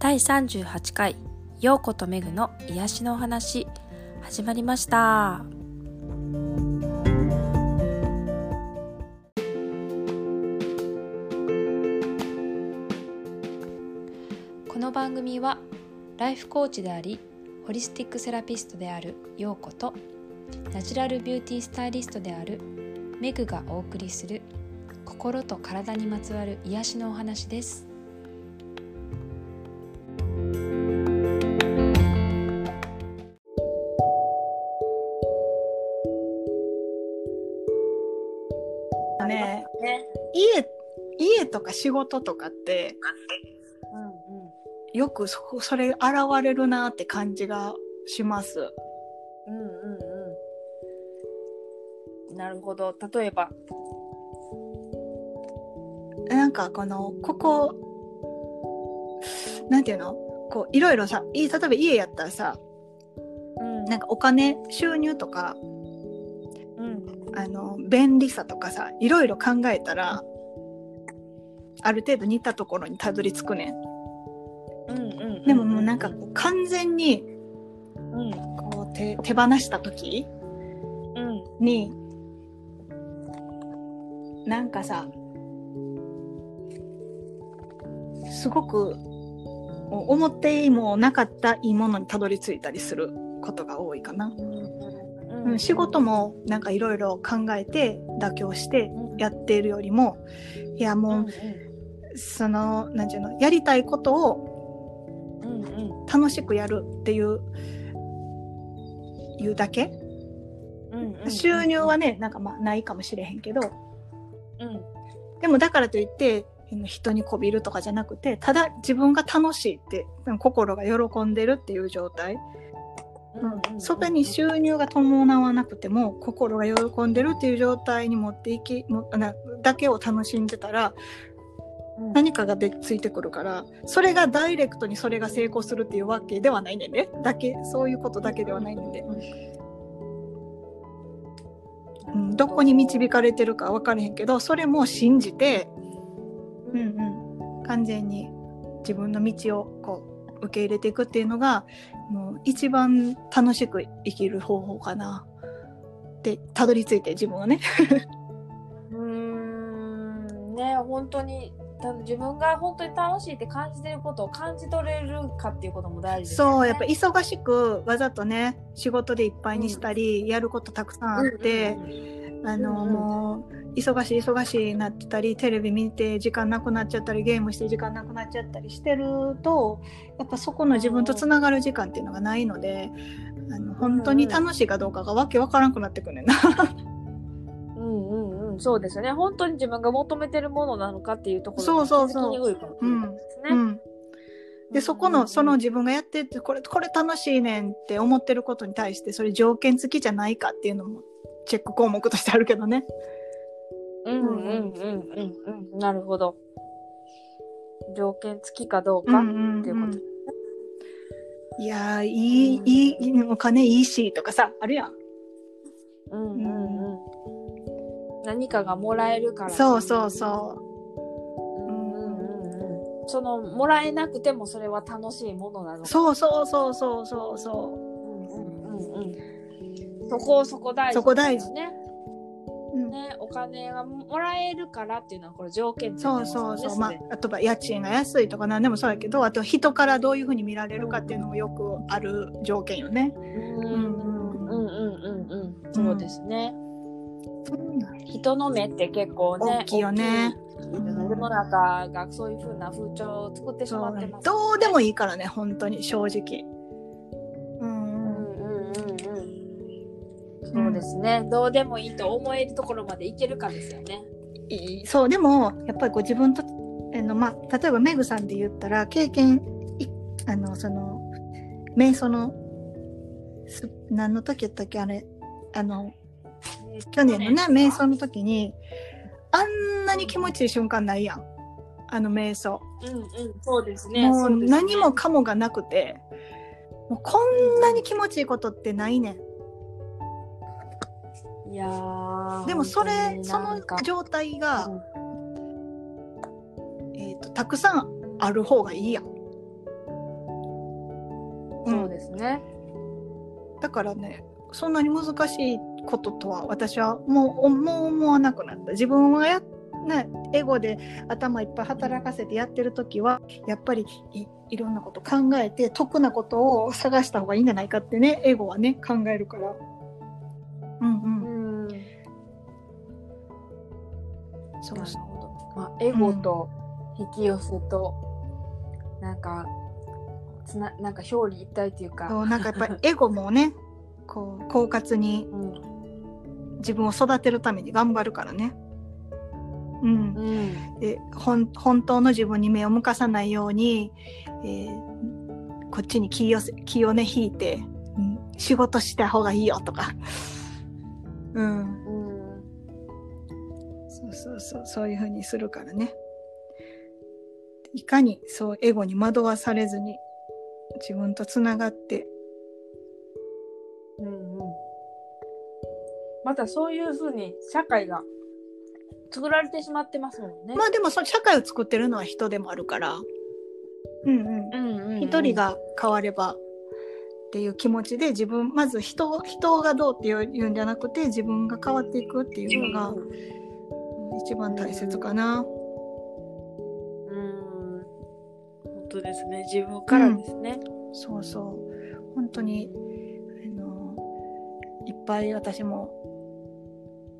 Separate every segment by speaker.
Speaker 1: 第38回陽子とめぐの癒しのお話始まりました。この番組はライフコーチでありホリスティックセラピストである陽子とナチュラルビューティースタイリストであるメグがお送りする心と体にまつわる癒しのお話です。
Speaker 2: ね
Speaker 1: ね
Speaker 2: 家家とか仕事とかって
Speaker 1: うんうん
Speaker 2: よくそそれ現れるなって感じがします。
Speaker 1: うんうんうん。なるほど。例えば。
Speaker 2: なんかこのここなんていうの？こういろいろさい例えば家やったらさ
Speaker 1: うん
Speaker 2: なんかお金収入とか
Speaker 1: うん
Speaker 2: あの便利さとかさいろいろ考えたらある程度似たところにたどり着くねん。
Speaker 1: うんうん。
Speaker 2: でももうなんかこう完全に
Speaker 1: うん
Speaker 2: こう手手放した時
Speaker 1: うん
Speaker 2: になんかさすごく思ってもなかったいいものにたどり着いたりすることが多いかな。
Speaker 1: うん
Speaker 2: うん、仕事もなんかいろいろ考えて妥協してやっているよりもいや
Speaker 1: うん
Speaker 2: もうそのなんていうのやりたいことを
Speaker 1: うんうん。
Speaker 2: 楽しくやるっていういうだけ？
Speaker 1: うんうん
Speaker 2: 収入はねなんかまあないかもしれへんけど。
Speaker 1: うん。
Speaker 2: でもだからといって人にこびるとかじゃなくてただ自分が楽しいって心が喜んでるっていう状態、うん、そこに収入が伴わなくても心が喜んでるっていう状態に持っていきもなだけを楽しんでたら
Speaker 1: うん。
Speaker 2: 何かがでついてくるからそれがダイレクトにそれが成功するっていうわけではないねんね。だけそういうことだけではないんで、うん、どこに導かれてるか分からへんけどそれも信じて、うんうん、完全に自分の道をこう受け入れていくっていうのがもう一番楽しく生きる方法かなってたどり着いて自分はね。
Speaker 1: うーんね本当にた自分が本当に楽しいって感じてることを感じ取れるかっていうことも大事ですよね。
Speaker 2: そうやっぱ忙しくわざとね仕事でいっぱいにしたり、やることたくさんあって、あの、
Speaker 1: うんうん
Speaker 2: もう忙しい忙しいなってたりテレビ見て時間なくなっちゃったりゲームして時間なくなっちゃったりしてるとやっぱそこの自分とつながる時間っていうのがないのであの本当に楽しいかどうかがわけわからんくなってくるねんな。
Speaker 1: うんうんうん、そうですよね。本当に自分が求めてるものなのかっていうところ
Speaker 2: そうそうそう
Speaker 1: 気づきにくいかもしれないですね。
Speaker 2: うん、でそこのその自分がやってってこれこれ楽しいねんって思ってることに対してそれ条件付きじゃないかっていうのもチェック項目としてあるけどね。
Speaker 1: うんうんうんうんうん。なるほど。条件付きかどうかっていうこと。
Speaker 2: いやーいい、
Speaker 1: うん
Speaker 2: いいお金いいしとかさあるやん。
Speaker 1: うんうんうん。何かがもらえるから。
Speaker 2: そうそうそ
Speaker 1: うんうんうんうん。そのもらえなくてもそれは楽しいものなの
Speaker 2: う。そうそうそうそうそうそ
Speaker 1: う。そこそこ大事、
Speaker 2: そこ大事
Speaker 1: ね。
Speaker 2: う。うん
Speaker 1: ね、お金がもらえるからっていうのはこれ条件付いて
Speaker 2: そうそうそう、まああとは家賃が安いとか何でもそうやけどあと人からどういうふうに見られるかっていうのもよくある条件よね。
Speaker 1: うんうんうんうんうんうんそうですね、人の目って結構ね
Speaker 2: 大きいよね
Speaker 1: 世の中がそういう風な風潮を作ってしまってます、
Speaker 2: どうでもいいからね本当に正直。
Speaker 1: そうですね、どうでもいいと思えるところまでいけるかですよね。
Speaker 2: そうでもやっぱりこう自分とあの、まあ、例えばメグさんで言ったら経験いあのその瞑想のす何の時やったっけあれ。あの去年のね瞑想の時にあんなに気持ちいい瞬間ないやん。あの瞑想、
Speaker 1: うんうんそうですね。
Speaker 2: も
Speaker 1: そううですね。
Speaker 2: 何もかもがなくてもうこんなに気持ちいいことってないねん
Speaker 1: いやー
Speaker 2: でもそれその状態が、
Speaker 1: うん
Speaker 2: えー、とたくさんある方がいいやん。
Speaker 1: ですね。
Speaker 2: だからねそんなに難しいこととは私はもうもう思わなくなった自分はや、ね、エゴで頭いっぱい働かせてやってる時はやっぱりいいろんなこと考えて得なことを探した方がいいんじゃないかってねエゴはね考えるから。うんうん、
Speaker 1: うん。
Speaker 2: そうそう
Speaker 1: ほど。まあ、エゴと引き寄せと、なんか、つな、なんか表裏一体っていうか。
Speaker 2: そうなんかやっぱり エゴもねこう狡猾に
Speaker 1: うん。
Speaker 2: 自分を育てるために頑張るからね。うん、
Speaker 1: うん。
Speaker 2: で本本当の自分に目を向かさないように、えーこっちに気をせ気をね引いて、うん、仕事した方がいいよとか、うん、
Speaker 1: うん。
Speaker 2: そうそうそうそういうふうにするからね。いかにそうエゴに惑わされずに自分とつながって。
Speaker 1: うんうん。またそういうふうに社会が作られてしまってますもんね。
Speaker 2: まあでもその社会を作ってるのは人でもあるから、うんうん、
Speaker 1: うんうんうん、
Speaker 2: 一人が変わればっていう気持ちで自分まず人人がどうっていうんじゃなくて自分が変わっていくっていうのが
Speaker 1: うん
Speaker 2: 一番大切かな。
Speaker 1: うん本当ですね自分からですね。
Speaker 2: そうそう本当にあのいっぱい私も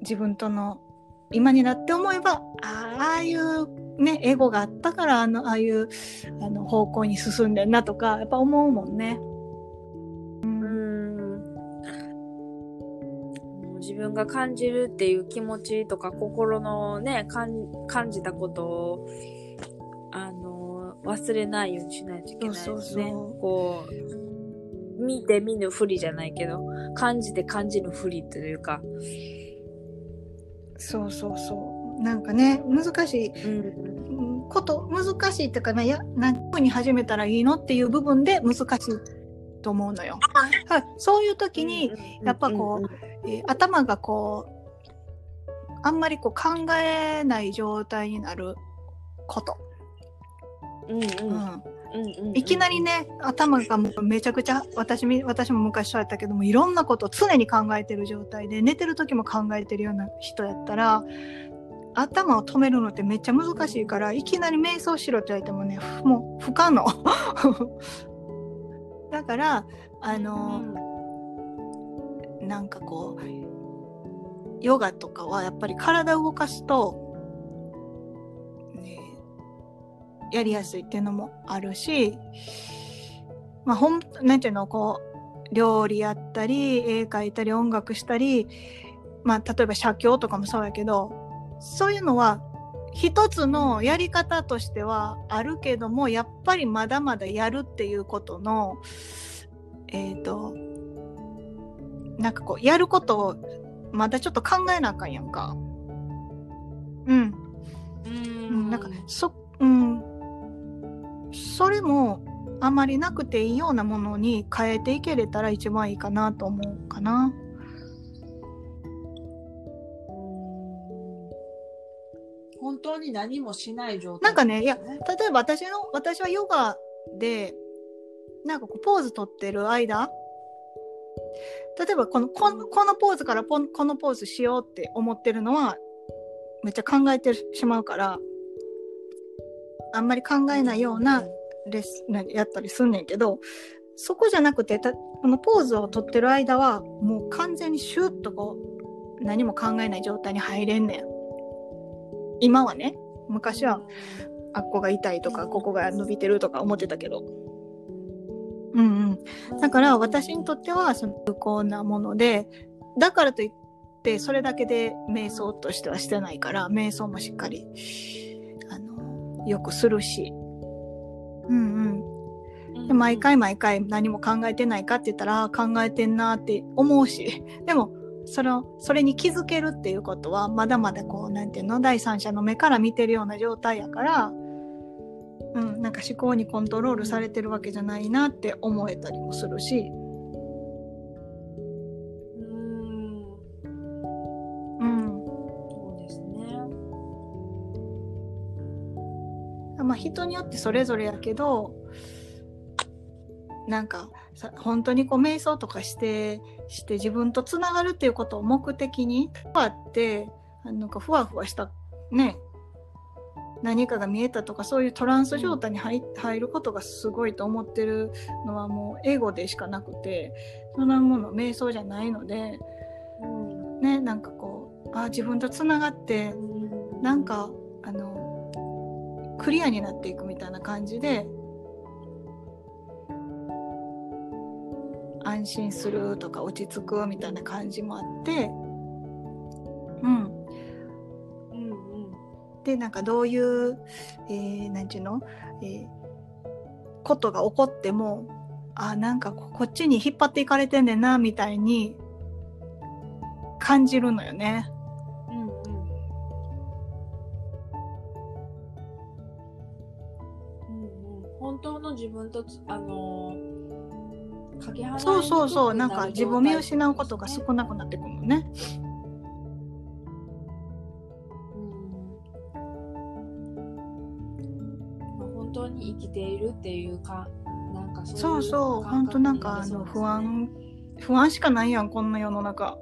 Speaker 2: 自分との今になって思えばあああいうねエゴがあったからあのああいうあの方向に進んでんなとかやっぱ思うもんね。
Speaker 1: 分が感じるっていう気持ちとか心のね感感じたことをあの忘れないようにしないといけないですね。
Speaker 2: そうそうそう。
Speaker 1: こう見て見ぬふりじゃないけど感じて感じぬふりというか。
Speaker 2: そうそうそう。なんかね難しい。
Speaker 1: うん。
Speaker 2: うんこと難しいっていうかねや何に始めたらいいのっていう部分で難しいと思うのよ。はい、そういう時に、やっぱこえー頭がこうあんまりこう考えない状態になること、
Speaker 1: うんうん。
Speaker 2: いきなりね頭がめちゃくちゃ私み私も昔そうやったけどもいろんなことを常に考えてる状態で寝てる時も考えてるような人やったら頭を止めるのってめっちゃ難しいからいきなり瞑想しろって言われてもねふもう不可能だからあの、なんかこうヨガとかはやっぱり体を動かすと、ね、やりやすいっていうのもあるしまあほんなんていうのこう料理やったり絵描いたり音楽したりまあ例えば写経とかもそうやけどそういうのは一つのやり方としてはあるけどもやっぱりまだまだやるっていうことのえっ、となんかこうやることをまだちょっと考えなあかんやんか。うん。うん、なんかそ、うん。それもあまりなくていいようなものに変えていけれたら一番いいかなと思うかな。
Speaker 3: 本当に何もしない状態。
Speaker 2: なんかねいや例えば私の私はヨガでなんかこうポーズ取ってる間例えばこのこのこのポーズからこのポーズしようって思ってるのはめっちゃ考えてしまうからあんまり考えないようなレッスンやったりすんねんけどそこじゃなくてたこのポーズを取ってる間はもう完全にシュッとこう何も考えない状態に入れんねん今はね昔はあっこが痛いとかここが伸びてるとか思ってたけど。うんうん。だから私にとってはその有効なものでだからといってそれだけで瞑想としてはしてないから瞑想もしっかりあのよくするし。うんうん。で毎回毎回何も考えてないかって言ったら考えてんなって思うし。でもそのそれに気づけるっていうことはまだまだこうなんていうの第三者の目から見てるような状態やから、うん、なんか思考にコントロールされてるわけじゃないなって思えたりもするし、
Speaker 1: うん。
Speaker 2: うん。
Speaker 1: そうですね。
Speaker 2: まあ、人によってそれぞれやけどなんかさ本当にこう瞑想とかしてして自分とつながるっていうことを目的にあってなんかふわふわしたね何かが見えたとかそういうトランス状態に入入ることがすごいと思ってるのはもうエゴでしかなくてそんなもの瞑想じゃないので
Speaker 1: うん。
Speaker 2: ねなんかこうあ自分とつながって
Speaker 1: うん。
Speaker 2: なんかあのクリアになっていくみたいな感じで安心するとか落ち着くみたいな感じもあってうん。
Speaker 1: うんうん。
Speaker 2: でなんかどういう、えー、なんちゅうの、えーことが起こってもあなんかここっちに引っ張っていかれてんねんなみたいに感じるのよね。
Speaker 1: うんうん。うんうん。本当の自分とつあのーかけ離れ
Speaker 2: そうそうそうなんか自分を見失うことが少なくなってくるのね。
Speaker 1: うん。まあ本当に生きているっていうかなんか
Speaker 2: そうそう本当なんかあの不安不安しかないやんこんな世の中。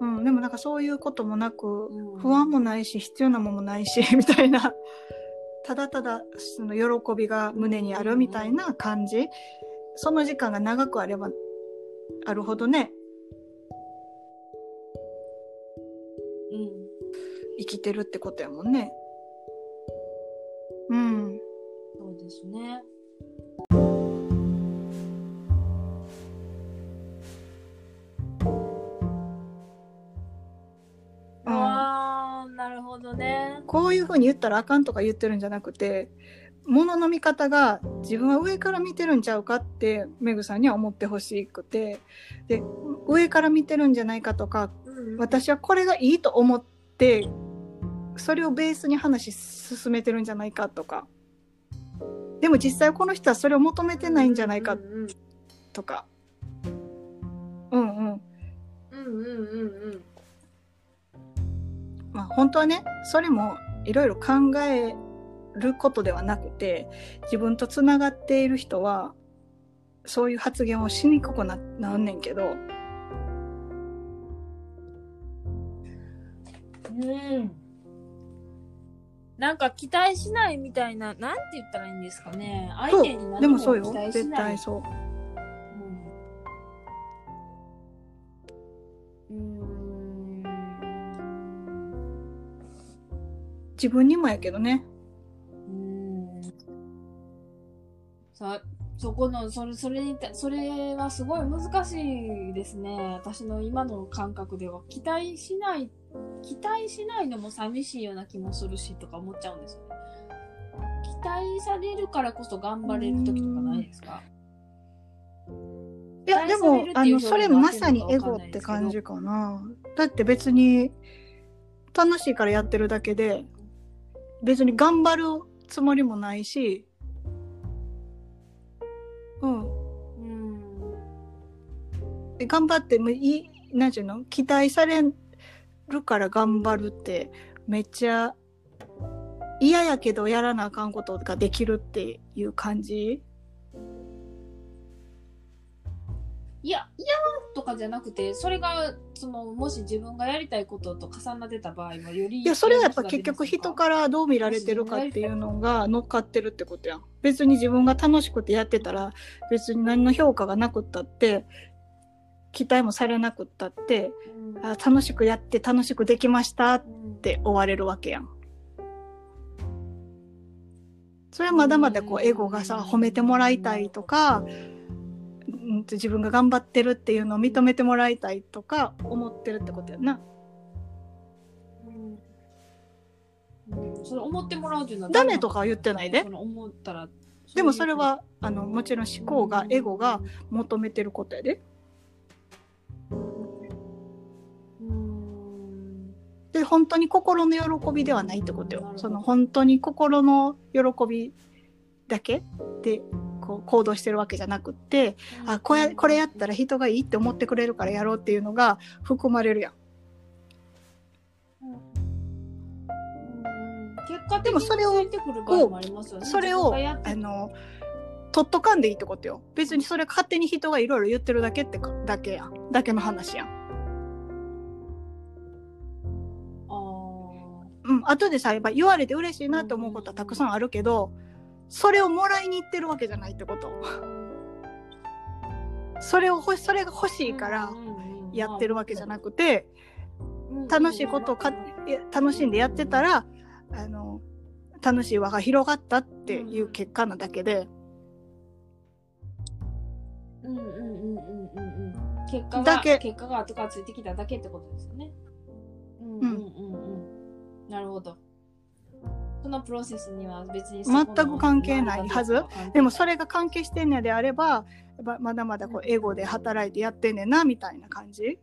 Speaker 2: うん、でもなんかそういうこともなく、
Speaker 1: うん。
Speaker 2: 不安もないし必要なものもないし みたいな。ただただその喜びが胸にあるみたいな感じ、その時間が長くあればあるほどね。
Speaker 1: うん。
Speaker 2: 生きてるってことやもんね。うん、
Speaker 1: そうですね。
Speaker 2: うん。
Speaker 1: あーなるほどね。
Speaker 2: こういうふうに言ったらあかんとか言ってるんじゃなくて物の見方が自分は上から見てるんちゃうかってメグさんには思ってほしくて。で上から見てるんじゃないかとか
Speaker 1: うん。
Speaker 2: 私はこれがいいと思ってそれをベースに話進めてるんじゃないかとか。でも実際この人はそれを求めてないんじゃないかとか。うんうん。
Speaker 1: うんうんうんうん。
Speaker 2: まあ本当はねそれもいろいろ考えることではなくて自分とつながっている人はそういう発言をしにくくななんねんけど
Speaker 1: うんなんか期待しないみたいな、なんて言ったらいいんですかね。相手に何も
Speaker 2: でもそうよ
Speaker 1: 期待し
Speaker 2: 絶
Speaker 1: ない
Speaker 2: 対。そう
Speaker 1: うん。
Speaker 2: 自分にもやけどね
Speaker 1: さそこのそれそれにたそれはすごい難しいですね。私の今の感覚では。期待しない期待しないのも寂しいような気もするしとか思っちゃうんですよね。期待されるからこそ頑張れる時とかないですか？
Speaker 2: いやでもあのそれまさにエゴって感じかな。だって別に楽しいからやってるだけで別に頑張るつもりもないしうん。
Speaker 1: うん。
Speaker 2: で頑張ってもいいなんていうの期待されるから頑張るってめっちゃ嫌やけどやらなあかんことができるっていう感じ？
Speaker 1: いや嫌とかじゃなくてそれがそのもし自分がやりたいことと重なってた場合はより
Speaker 2: いやそれはやっぱ結局人からどう見られてるかっていうのが乗っかってるってことやん。別に自分が楽しくてやってたら別に何の評価がなくったって期待もされなくったって
Speaker 1: うん。
Speaker 2: あ楽しくやって楽しくできましたっ
Speaker 1: うん。
Speaker 2: て終われるわけやん。それはまだまだこうエゴがさ褒めてもらいたいとかうんと自分が頑張ってるっていうのを認めてもらいたいとか思ってるってことやな。
Speaker 1: うん。うん。それ思ってもらうっていうのは
Speaker 2: ダメとかは言ってないで。
Speaker 1: 思ったら
Speaker 2: でもそれはあのもちろん思考がエゴが求めてることやで。
Speaker 1: うん。
Speaker 2: で本当に心の喜びではないってことよ。その本当に心の喜びだけでこう行動してるわけじゃなくってあこれこれやったら人がいいって思ってくれるからやろうっていうのが含まれるやん
Speaker 1: うん結果
Speaker 2: でもそれを
Speaker 1: ね
Speaker 2: それをあの取っとかんでいいってことよ。別にそれ勝手に人がいろいろ言ってるだけってかだけやん。だけの話やん。
Speaker 1: あ
Speaker 2: うん。後でさ、言われて嬉しいなって思うことはたくさんあるけど、それをもらいに行ってるわけじゃないってこと。それをそれが欲しいからやってるわけじゃなくて、楽しいことをか楽しんでやってたら、あの、楽しい輪が広がったっていう結果なだけで、
Speaker 1: うんうんうんうんうんうん。結果が、
Speaker 2: だけ
Speaker 1: 結果が後からついてきただけってことですよね。うんうんうんうん。なるほど。そのプロセスには別に
Speaker 2: 全く関係ないはず？でもそ
Speaker 1: れ、
Speaker 2: れが関係してんのであれば、まだまだこうエゴで働いてやってんねんな、みたいな感じ？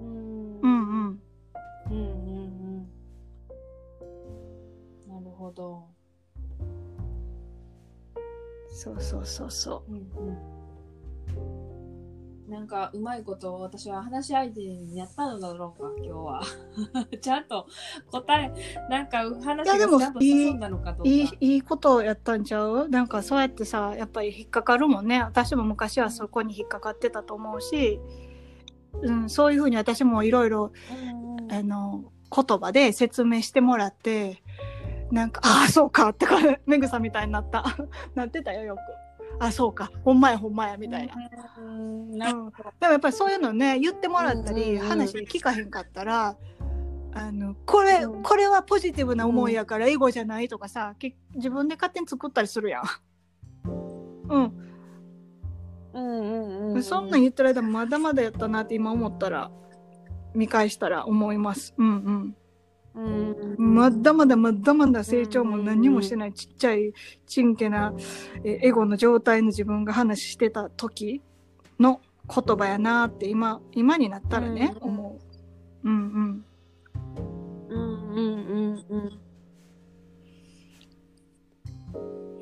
Speaker 1: うん
Speaker 2: うんうん。
Speaker 1: うんうんうん。なるほど。
Speaker 2: そうそうそうそ
Speaker 1: うんうん。なんか、うまいことを私は話し相手にやったのだろうか、今日は。ちゃんと答え、なんか話がちゃんと進んだのかどう
Speaker 2: う。
Speaker 1: か。
Speaker 2: いい、いいことやったんちゃう？なんかそうやってさ、やっぱり引っかかるもんね。私も昔はそこに引っかかってたと思うし、うん、そういうふうに私もいろいろ、あの、言葉で説明してもらって、なんか、ああ、そうかってか、めぐさみたいになった。なってたよ、よく。あそうか、ほんまやほんまや、みたいな。
Speaker 1: うん。
Speaker 2: でもやっぱりそういうのね言ってもらったり、話聞かへんかったらあのこれ、
Speaker 1: うん。
Speaker 2: これはポジティブな思いやからエゴじゃないとかさけ自分で勝手に作ったりするやん。うん、
Speaker 1: うんうんうん。
Speaker 2: そんなん言ってる間まだまだやったなって今思ったら見返したら思います。うん
Speaker 1: うん
Speaker 2: うん、まだまだまだまだ成長も何もしてないちっちゃいちんけなえエゴの状態の自分が話してた時の言葉やなって今今になったらね、
Speaker 1: うん
Speaker 2: 思う。うんうん。
Speaker 1: うんうんうんう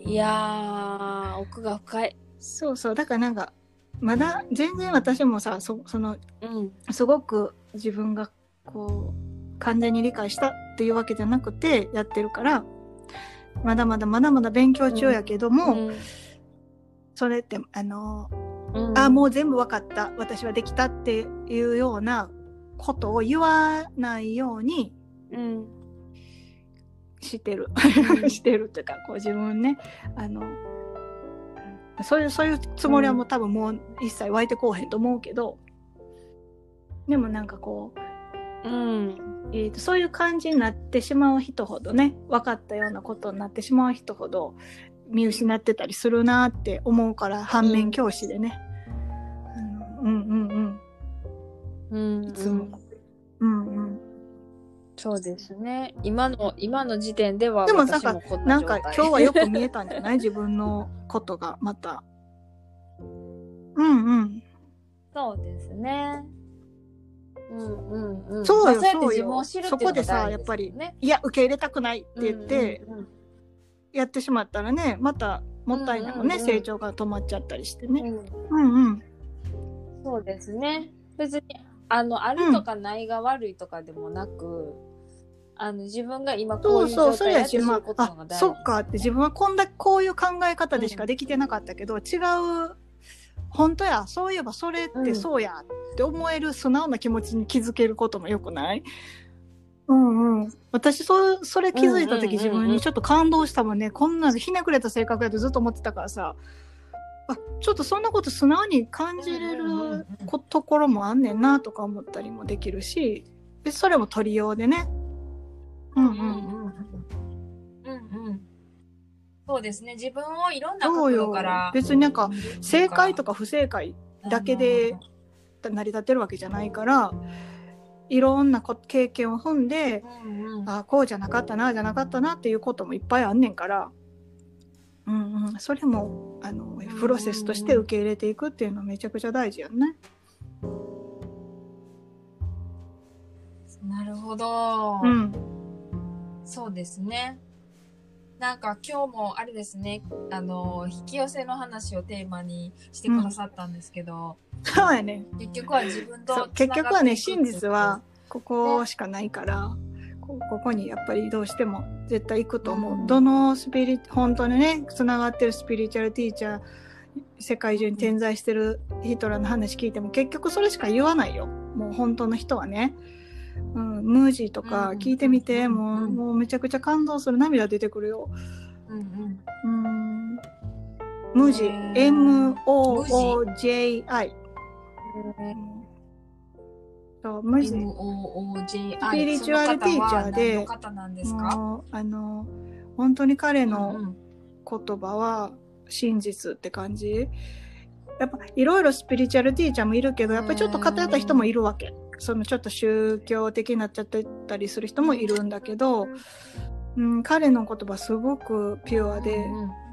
Speaker 1: ん。いやー、奥が深い。
Speaker 2: そうそうだからなんかまだ全然私もさそその
Speaker 1: うん。
Speaker 2: すごく自分がこう完全に理解したっていうわけじゃなくてやってるからまだまだまだまだ勉強中やけども、それってあの
Speaker 1: うん、
Speaker 2: あもう全部わかった。私はできたっていうようなことを言わないように
Speaker 1: うん。
Speaker 2: してる、
Speaker 1: うん。
Speaker 2: してるっていうかこう自分ね。あのそういうそういうつもりはもう多分もう一切湧いてこうへんと思うけど。でもなんかこう
Speaker 1: うん。
Speaker 2: えー、とそういう感じになってしまう人ほどね分かったようなことになってしまう人ほど見失ってたりするなって思うから反面教師でね、あのうんうん
Speaker 1: うん。
Speaker 2: うんいつも、うんうん
Speaker 1: そうですね。今の、今の時点では、
Speaker 2: でも
Speaker 1: 私もこん
Speaker 2: な
Speaker 1: なん
Speaker 2: か今日はよく見えたんじゃない？自分のことがまたうんうん
Speaker 1: そうですね。うんうんうん。
Speaker 2: そうよ。そうよ
Speaker 1: 自分を知るっていうのが
Speaker 2: そこでさやっぱりいや受け入れたくないって言って
Speaker 1: うんうん。うん
Speaker 2: やってしまったらねまたもったいないもんね、
Speaker 1: うんうんうん。
Speaker 2: 成長が止まっちゃったりしてね。
Speaker 1: うん。
Speaker 2: うんうん。
Speaker 1: そうですね。別に、あの、あるとかないが悪いとかでもなく、あの、自分が今こいう
Speaker 2: そううそう、それやし、
Speaker 1: 状態やって知
Speaker 2: ま
Speaker 1: ることのが
Speaker 2: あ、あ、
Speaker 1: 大事。
Speaker 2: そっか。って自分はこんだけこういう考え方でしかできてなかったけど、違う、本当や、そういえばそれってそうやって思える素直な気持ちに気づけることもよくない？うんうん。私、そう、それ気づいた時自分にちょっと感動したもんね。こんなひねくれた性格やとずっと思ってたからさ、あ、ちょっとそんなこと素直に感じれることころもあんねんなとか思ったりもできるし、でそれも取りようでね。うんうん。
Speaker 1: そうですね。自分をいろんな角度から。
Speaker 2: 別になんか正解とか不正解だけで成り立ってるわけじゃないからいろんなこ経験を踏んで
Speaker 1: うんうん
Speaker 2: あこうじゃなかったなじゃなかったなっていうこともいっぱいあんねんから、うんうん、それもあのプロセスとして受け入れていくっていうのはめちゃくちゃ大事やんね。
Speaker 1: なるほど。
Speaker 2: うん、
Speaker 1: そうですね。なんか今日もあれですね、あの、引き寄せの話をテーマにしてくださったんですけど、
Speaker 2: そうやね。
Speaker 1: 結局は自分と
Speaker 2: 結局はね真実は
Speaker 1: つ
Speaker 2: ここしかないからこここにやっぱりどうしても絶対行くと思う、
Speaker 1: うん。
Speaker 2: どのスピリ本当にねつながってるスピリチュアルティーチャー世界中に点在してる人らの話聞いても結局それしか言わないよ。もう本当の人はね、うん、ムージーとか聞いてみて、
Speaker 1: うん
Speaker 2: もう
Speaker 1: うん。
Speaker 2: もうめちゃくちゃ感動する涙出てくるよ。
Speaker 1: うんうん。
Speaker 2: うん。ムージー。M-O-O-J-I そうムージー。スピリチュアルティーチャーで
Speaker 1: その
Speaker 2: あの本当に彼の、言葉は真実って感じ。やっぱいろいろスピリチュアルティーチャーもいるけどやっぱりちょっと偏った人もいるわけそのちょっと宗教的になっちゃってたりする人もいるんだけど、うん、彼の言葉すごくピュアで、
Speaker 1: うん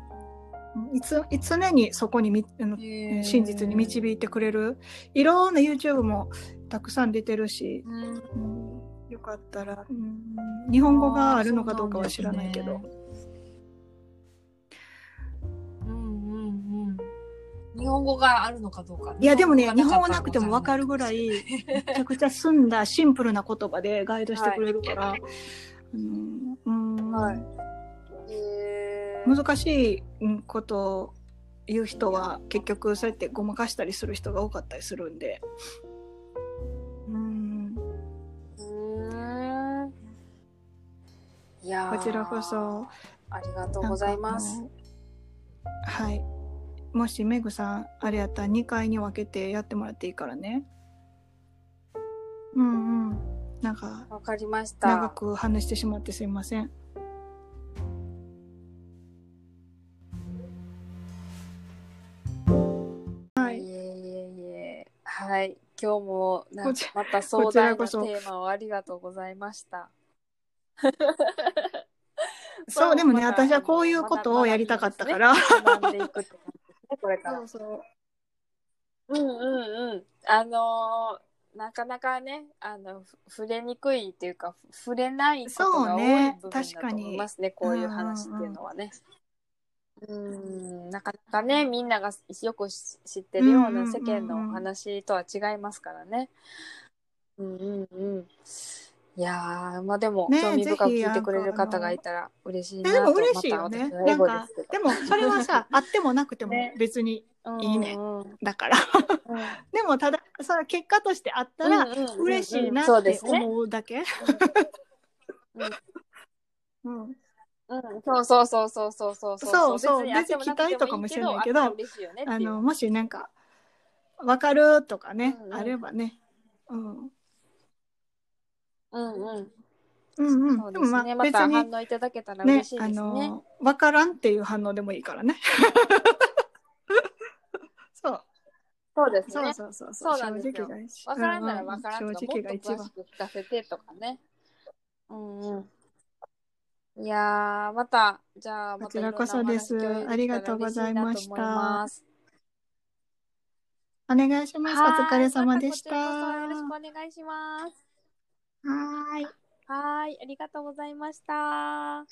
Speaker 2: いつい常にそこにみあの真実に導いてくれるいろんな YouTube もたくさん出てるし、
Speaker 1: うん。
Speaker 2: うんよかったら、うん日本語があるのかどうかは知らないけど。
Speaker 1: 日本語があるのかどうか。
Speaker 2: いやでもね日
Speaker 1: 日本語
Speaker 2: なくても分かるぐらいめちゃくちゃ澄んだ シンプルな言葉でガイドしてくれるから、うんうん。
Speaker 1: はい。
Speaker 2: 難しいうんことを言う人は結局そうやってごまかしたりする人が多かったりするんで。うん。
Speaker 1: うーん。いやー。
Speaker 2: こちらこそ。
Speaker 1: ありがとうございます。
Speaker 2: はいもしメグさんあれやったら2回に分けてやってもらっていいからねうんうんなんか
Speaker 1: わかりまし
Speaker 2: 長
Speaker 1: た。
Speaker 2: く話してしまってすいませんはい
Speaker 1: いえいえいえ。はい。今日もなんかまた壮大なテーマをありがとうございました。
Speaker 2: そうでもね私はこういうことをやりたかったから
Speaker 1: これから。
Speaker 2: そうそう
Speaker 1: うんうんうん。あのーなかなかね、あの、ふ触れにくいっていうか、ふ触れないことが多い部分だと思いますね、こういう話っていうのはね。うん、なかなかね、みんながよくし知ってるようなん世間のお話とは違いますからね。うんうんうん。いやー、まあでも、
Speaker 2: ね
Speaker 1: 興味深く聞いてくれる方がいたら嬉しいなと。
Speaker 2: えでも嬉しいよね。なんか
Speaker 1: で
Speaker 2: もそれはさ あってもなくても
Speaker 1: ね。
Speaker 2: 別にいいね。
Speaker 1: うんうん
Speaker 2: だから。
Speaker 1: うん。
Speaker 2: でもただそれ結果としてあったら嬉しいなって思うだけ。うん。
Speaker 1: うん、そうそうそうそうそうそう
Speaker 2: そう。そう
Speaker 1: 別に
Speaker 2: 期待とかもしれないけど
Speaker 1: あ
Speaker 2: のもしなんか分かるとかね
Speaker 1: うんうん。
Speaker 2: あればね。うん
Speaker 1: うんうん。
Speaker 2: うんうん。でも
Speaker 1: そうですね。ま
Speaker 2: まあ別に
Speaker 1: た反応いただけたら
Speaker 2: ね
Speaker 1: 嬉しいですね。
Speaker 2: あの分からんっていう反応でもいいからね。そう。
Speaker 1: そうですね。
Speaker 2: そうそうそう
Speaker 1: そう。なんですよ。
Speaker 2: 正直が一
Speaker 1: わからんなら
Speaker 2: うん
Speaker 1: わからんとか、
Speaker 2: 正直が
Speaker 1: もっ
Speaker 2: 一番
Speaker 1: と詳しく聞かせてとかね。うんうん。いやー、また、じゃあ、また
Speaker 2: こちらこそです。ありがとうございました。お願いします。お疲れ様でした。
Speaker 1: はいまたよろしくお願いします。
Speaker 2: はーい
Speaker 1: はーい、ありがとうございました。